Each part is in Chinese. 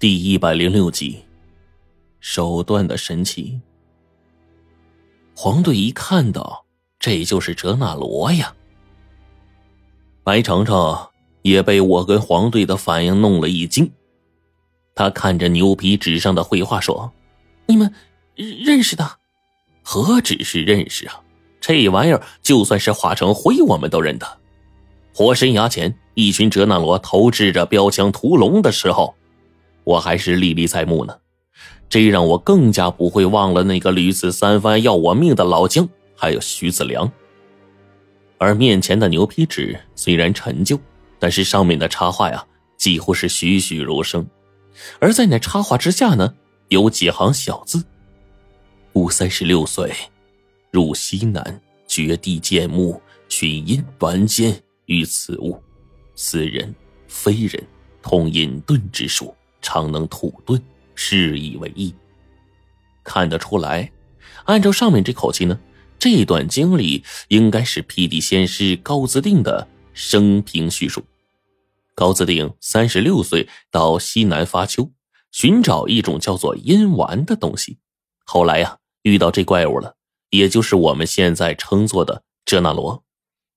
第一百零六集，手段的神奇。黄队一看到，这就是哲那罗呀。白程程也被我跟黄队的反应弄了一惊。他看着牛皮纸上的绘画说：“你们认识的？何止是认识啊！这玩意儿就算是化成灰，我们都认得。火神崖前，一群哲那罗投掷着标枪屠龙的时候。”我还是历历在目呢，这让我更加不会忘了那个屡次三番要我命的老姜，还有徐子良。而面前的牛皮纸虽然陈旧，但是上面的插画呀，几乎是栩栩如生。而在那插画之下呢，有几行小字：“吾三十六岁，入西南，绝地见墓，寻阴短剑于此物，此人非人，通隐遁之术。”常能土遁，是以为意。看得出来，按照上面这口气呢，这段经历应该是辟地仙师高自定的生平叙述。高自定三十六岁到西南发丘，寻找一种叫做阴丸的东西。后来呀，遇到这怪物了，也就是我们现在称作的遮那罗，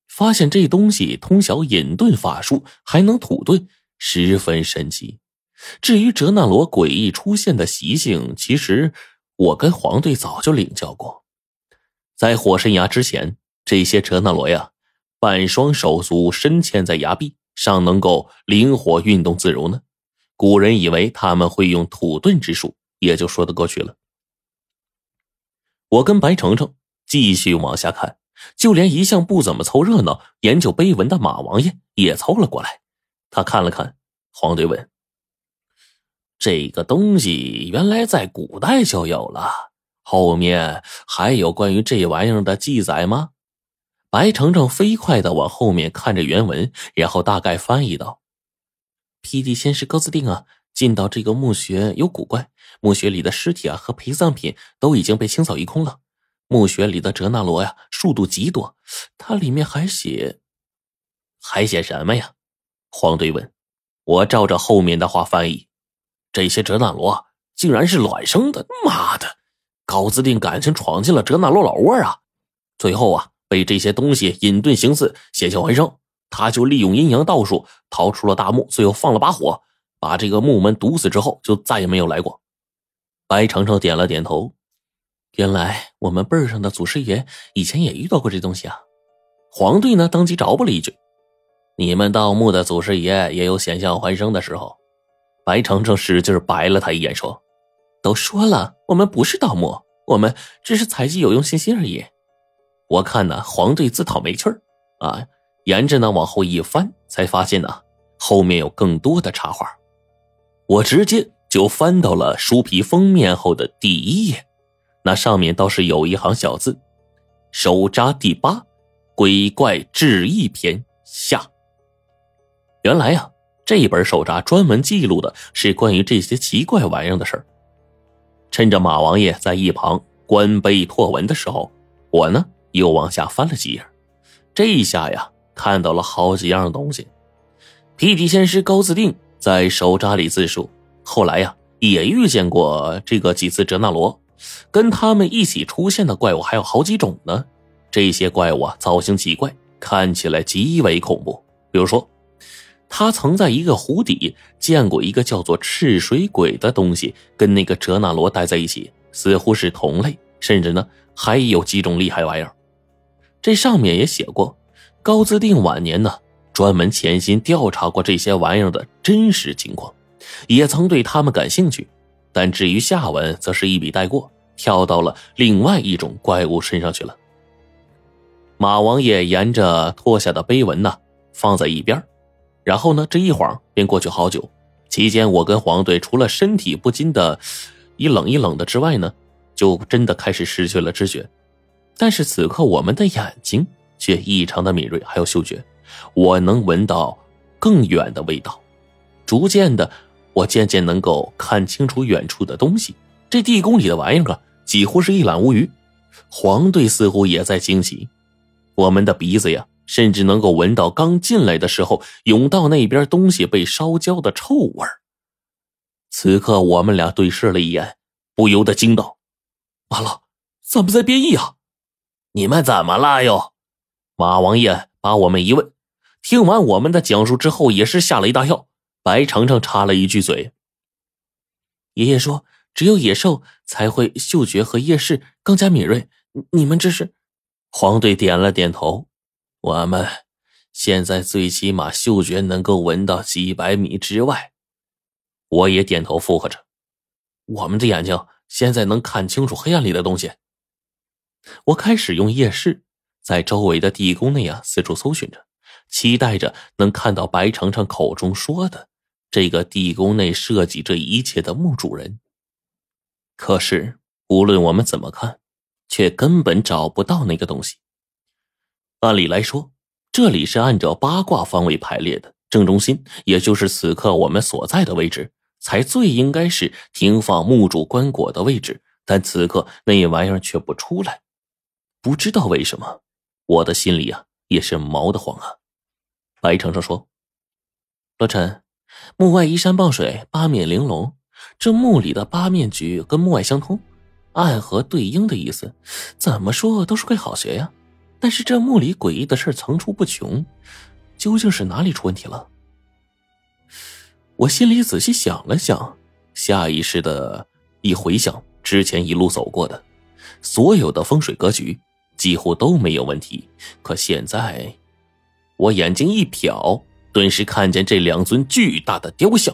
发现这东西通晓隐遁法术，还能土遁，十分神奇。至于哲那罗诡异出现的习性，其实我跟黄队早就领教过。在火神崖之前，这些哲那罗呀，半双手足深嵌在崖壁，尚能够灵活运动自如呢。古人以为他们会用土遁之术，也就说得过去了。我跟白程程继续往下看，就连一向不怎么凑热闹、研究碑文的马王爷也凑了过来。他看了看，黄队问。这个东西原来在古代就有了，后面还有关于这玩意儿的记载吗？白程程飞快的往后面看着原文，然后大概翻译道：“霹雳仙师高斯定啊，进到这个墓穴有古怪，墓穴里的尸体啊和陪葬品都已经被清扫一空了。墓穴里的哲那罗呀，数度极多。它里面还写，还写什么呀？”黄队问。我照着后面的话翻译。这些哲那罗竟然是卵生的！妈的，高自定感情闯进了哲那罗老窝啊！最后啊，被这些东西隐遁行刺，险象环生。他就利用阴阳道术逃出了大墓，最后放了把火，把这个墓门堵死之后，就再也没有来过。白程程点了点头。原来我们辈儿上的祖师爷以前也遇到过这东西啊！黄队呢，当即着补了一句：“你们盗墓的祖师爷也有险象环生的时候。”白程程使劲白了他一眼，说：“都说了，我们不是盗墓，我们只是采集有用信息而已。”我看呢，黄队自讨没趣儿啊，沿着呢往后一翻，才发现呢后面有更多的插画。我直接就翻到了书皮封面后的第一页，那上面倒是有一行小字：“手札第八，鬼怪志异篇下。”原来呀。这本手札专门记录的是关于这些奇怪玩意儿的事儿。趁着马王爷在一旁观碑拓文的时候，我呢又往下翻了几页。这一下呀，看到了好几样东西。皮皮仙师高自定在手札里自述，后来呀也遇见过这个几次哲那罗，跟他们一起出现的怪物还有好几种呢。这些怪物啊，造型奇怪，看起来极为恐怖。比如说。他曾在一个湖底见过一个叫做赤水鬼的东西，跟那个哲那罗待在一起，似乎是同类，甚至呢还有几种厉害玩意儿。这上面也写过，高自定晚年呢专门潜心调查过这些玩意儿的真实情况，也曾对他们感兴趣。但至于下文，则是一笔带过，跳到了另外一种怪物身上去了。马王爷沿着脱下的碑文呢，放在一边然后呢，这一晃便过去好久。期间，我跟黄队除了身体不禁的一冷一冷的之外呢，就真的开始失去了知觉。但是此刻，我们的眼睛却异常的敏锐，还有嗅觉，我能闻到更远的味道。逐渐的，我渐渐能够看清楚远处的东西。这地宫里的玩意儿啊，几乎是一览无余。黄队似乎也在惊奇，我们的鼻子呀。甚至能够闻到刚进来的时候甬道那边东西被烧焦的臭味此刻我们俩对视了一眼，不由得惊道：“完了，咱们在变异啊！”你们怎么了又？马王爷把我们一问，听完我们的讲述之后，也是吓了一大跳。白程程插了一句嘴：“爷爷说，只有野兽才会嗅觉和夜视更加敏锐。你们这是？”黄队点了点头：“我们现在最起码嗅觉能够闻到几百米之外。”我也点头附和着：“我们的眼睛现在能看清楚黑暗里的东西。”我开始用夜视，在周围的地宫内啊四处搜寻着，期待着能看到白程程口中说的这个地宫内设计这一切的墓主人。可是无论我们怎么看，却根本找不到那个东西。按理来说，这里是按照八卦方位排列的，正中心，也就是此刻我们所在的位置，才最应该是停放墓主棺椁的位置。但此刻那玩意儿却不出来。不知道为什么，我的心里啊也是毛得慌啊。白程程说：“罗晨，墓外依山傍水，八面玲珑。这墓里的八面菊跟墓外相通，暗合对应的意思，怎么说都是块好学呀。但是这墓里诡异的事层出不穷，究竟是哪里出问题了？”我心里仔细想了想，下意识的一回想之前一路走过的所有的风水格局。几乎都没有问题，可现在，我眼睛一瞟，顿时看见这两尊巨大的雕像。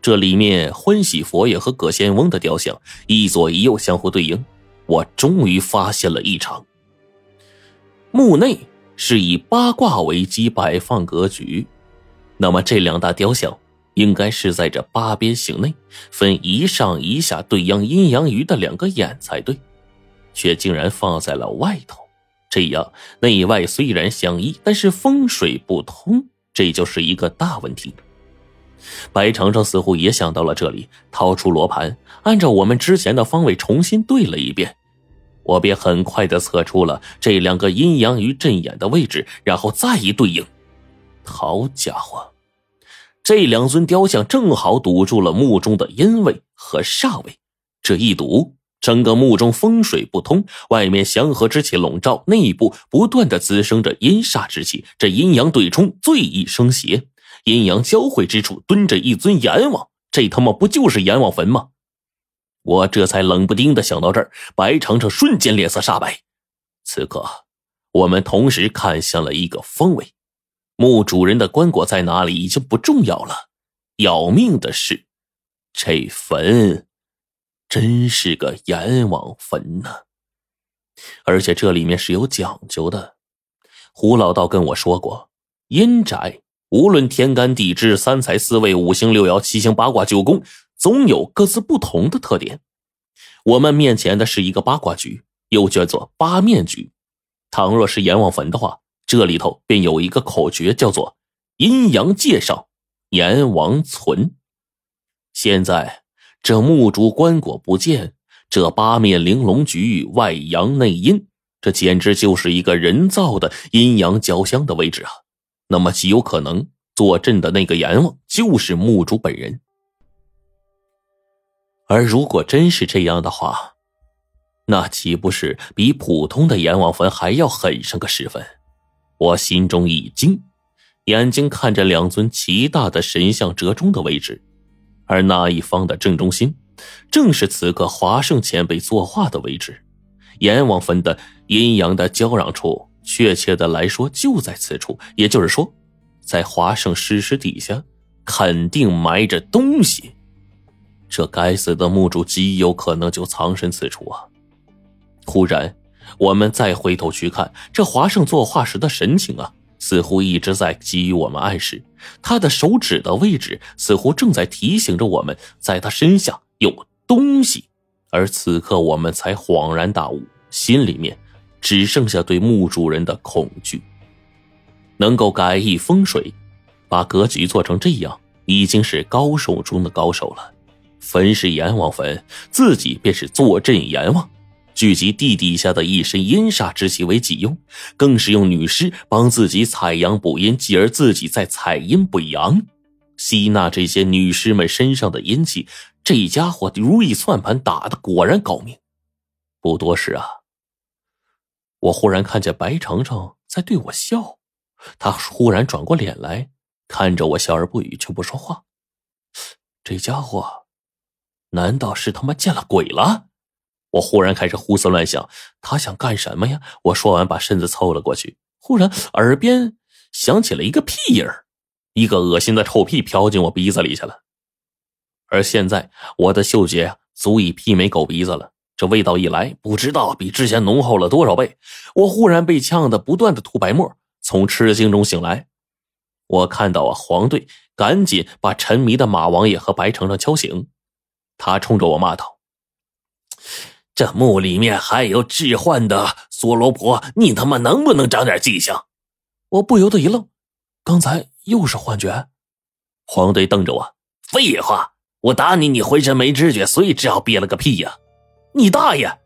这里面欢喜佛爷和葛仙翁的雕像一左一右相互对应，我终于发现了异常。墓内是以八卦为基摆放格局，那么这两大雕像应该是在这八边形内分一上一下对应阴阳鱼的两个眼才对。却竟然放在了外头，这样内外虽然相依，但是风水不通，这就是一个大问题。白程程似乎也想到了这里，掏出罗盘，按照我们之前的方位重新对了一遍，我便很快的测出了这两个阴阳鱼阵眼的位置，然后再一对应，好家伙，这两尊雕像正好堵住了墓中的阴位和煞位，这一堵。整个墓中风水不通，外面祥和之气笼罩，内部不断的滋生着阴煞之气。这阴阳对冲，最易生邪。阴阳交汇之处蹲着一尊阎王，这他妈不就是阎王坟吗？我这才冷不丁的想到这儿，白程程瞬间脸色煞白。此刻，我们同时看向了一个方位，墓主人的棺椁在哪里已经不重要了，要命的是，这坟。真是个阎王坟呐！而且这里面是有讲究的。胡老道跟我说过，阴宅无论天干地支、三才四位、五行六爻、七星八卦、九宫，总有各自不同的特点。我们面前的是一个八卦局，又叫做八面局。倘若是阎王坟的话，这里头便有一个口诀，叫做“阴阳界上，阎王存”。现在。这木竹棺椁不见，这八面玲珑局外阳内阴，这简直就是一个人造的阴阳交相的位置啊！那么极有可能坐镇的那个阎王就是木主本人。而如果真是这样的话，那岂不是比普通的阎王坟还要狠上个十分？我心中一惊，眼睛看着两尊奇大的神像折中的位置。而那一方的正中心，正是此刻华盛前辈作画的位置。阎王坟的阴阳的交壤处，确切的来说就在此处。也就是说，在华盛尸尸底下，肯定埋着东西。这该死的墓主极有可能就藏身此处啊！忽然，我们再回头去看这华胜作画时的神情啊。似乎一直在给予我们暗示，他的手指的位置似乎正在提醒着我们，在他身下有东西。而此刻，我们才恍然大悟，心里面只剩下对墓主人的恐惧。能够改易风水，把格局做成这样，已经是高手中的高手了。坟是阎王坟，自己便是坐镇阎王。聚集地底下的一身阴煞之气为己用，更是用女尸帮自己采阳补阴，继而自己再采阴补阳。吸纳这些女尸们身上的阴气。这家伙如意算盘打的果然高明。不多时啊，我忽然看见白程程在对我笑，他忽然转过脸来看着我，笑而不语，却不说话。这家伙难道是他妈见了鬼了？我忽然开始胡思乱想，他想干什么呀？我说完，把身子凑了过去，忽然耳边响起了一个屁音儿，一个恶心的臭屁飘进我鼻子里去了。而现在我的嗅觉足以媲美狗鼻子了，这味道一来，不知道比之前浓厚了多少倍。我忽然被呛得不断的吐白沫，从吃惊中醒来。我看到啊，黄队赶紧把沉迷的马王爷和白程程敲醒，他冲着我骂道。这墓里面还有置换的梭罗婆，你他妈能不能长点记性？我不由得一愣，刚才又是幻觉。黄队瞪着我，废话，我打你，你浑身没知觉，所以只好憋了个屁呀！你大爷！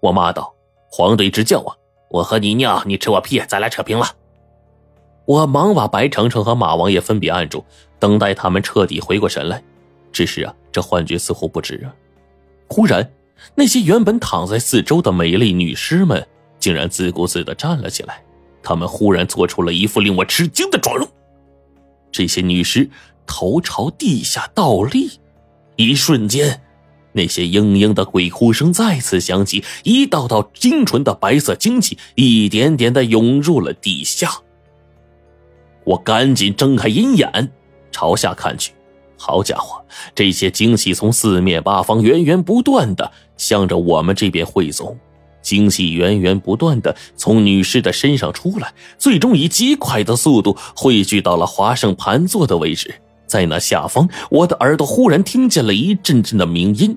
我骂道。黄队直叫我，我和你尿，你吃我屁，咱俩扯平了。我忙把白程程和马王爷分别按住，等待他们彻底回过神来。只是啊，这幻觉似乎不止啊。忽然。那些原本躺在四周的美丽女尸们，竟然自顾自的站了起来。她们忽然做出了一副令我吃惊的妆容。这些女尸头朝地下倒立，一瞬间，那些嘤嘤的鬼哭声再次响起，一道道精纯的白色精气一点点的涌入了地下。我赶紧睁开阴眼，朝下看去。好家伙，这些精气从四面八方源源不断的向着我们这边汇总，精气源源不断的从女尸的身上出来，最终以极快的速度汇聚到了华盛盘坐的位置。在那下方，我的耳朵忽然听见了一阵阵的鸣音，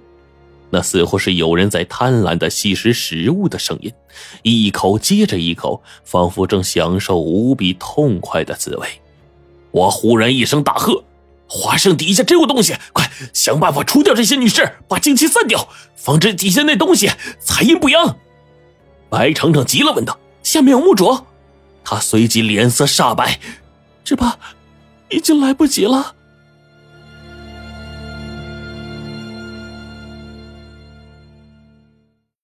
那似乎是有人在贪婪的吸食食物的声音，一口接着一口，仿佛正享受无比痛快的滋味。我忽然一声大喝。华盛底下真有东西，快想办法除掉这些女尸，把精气散掉，防止底下那东西采阴补阳。白程程急了，问道：“下面有墓主？”他随即脸色煞白，只怕已经来不及了。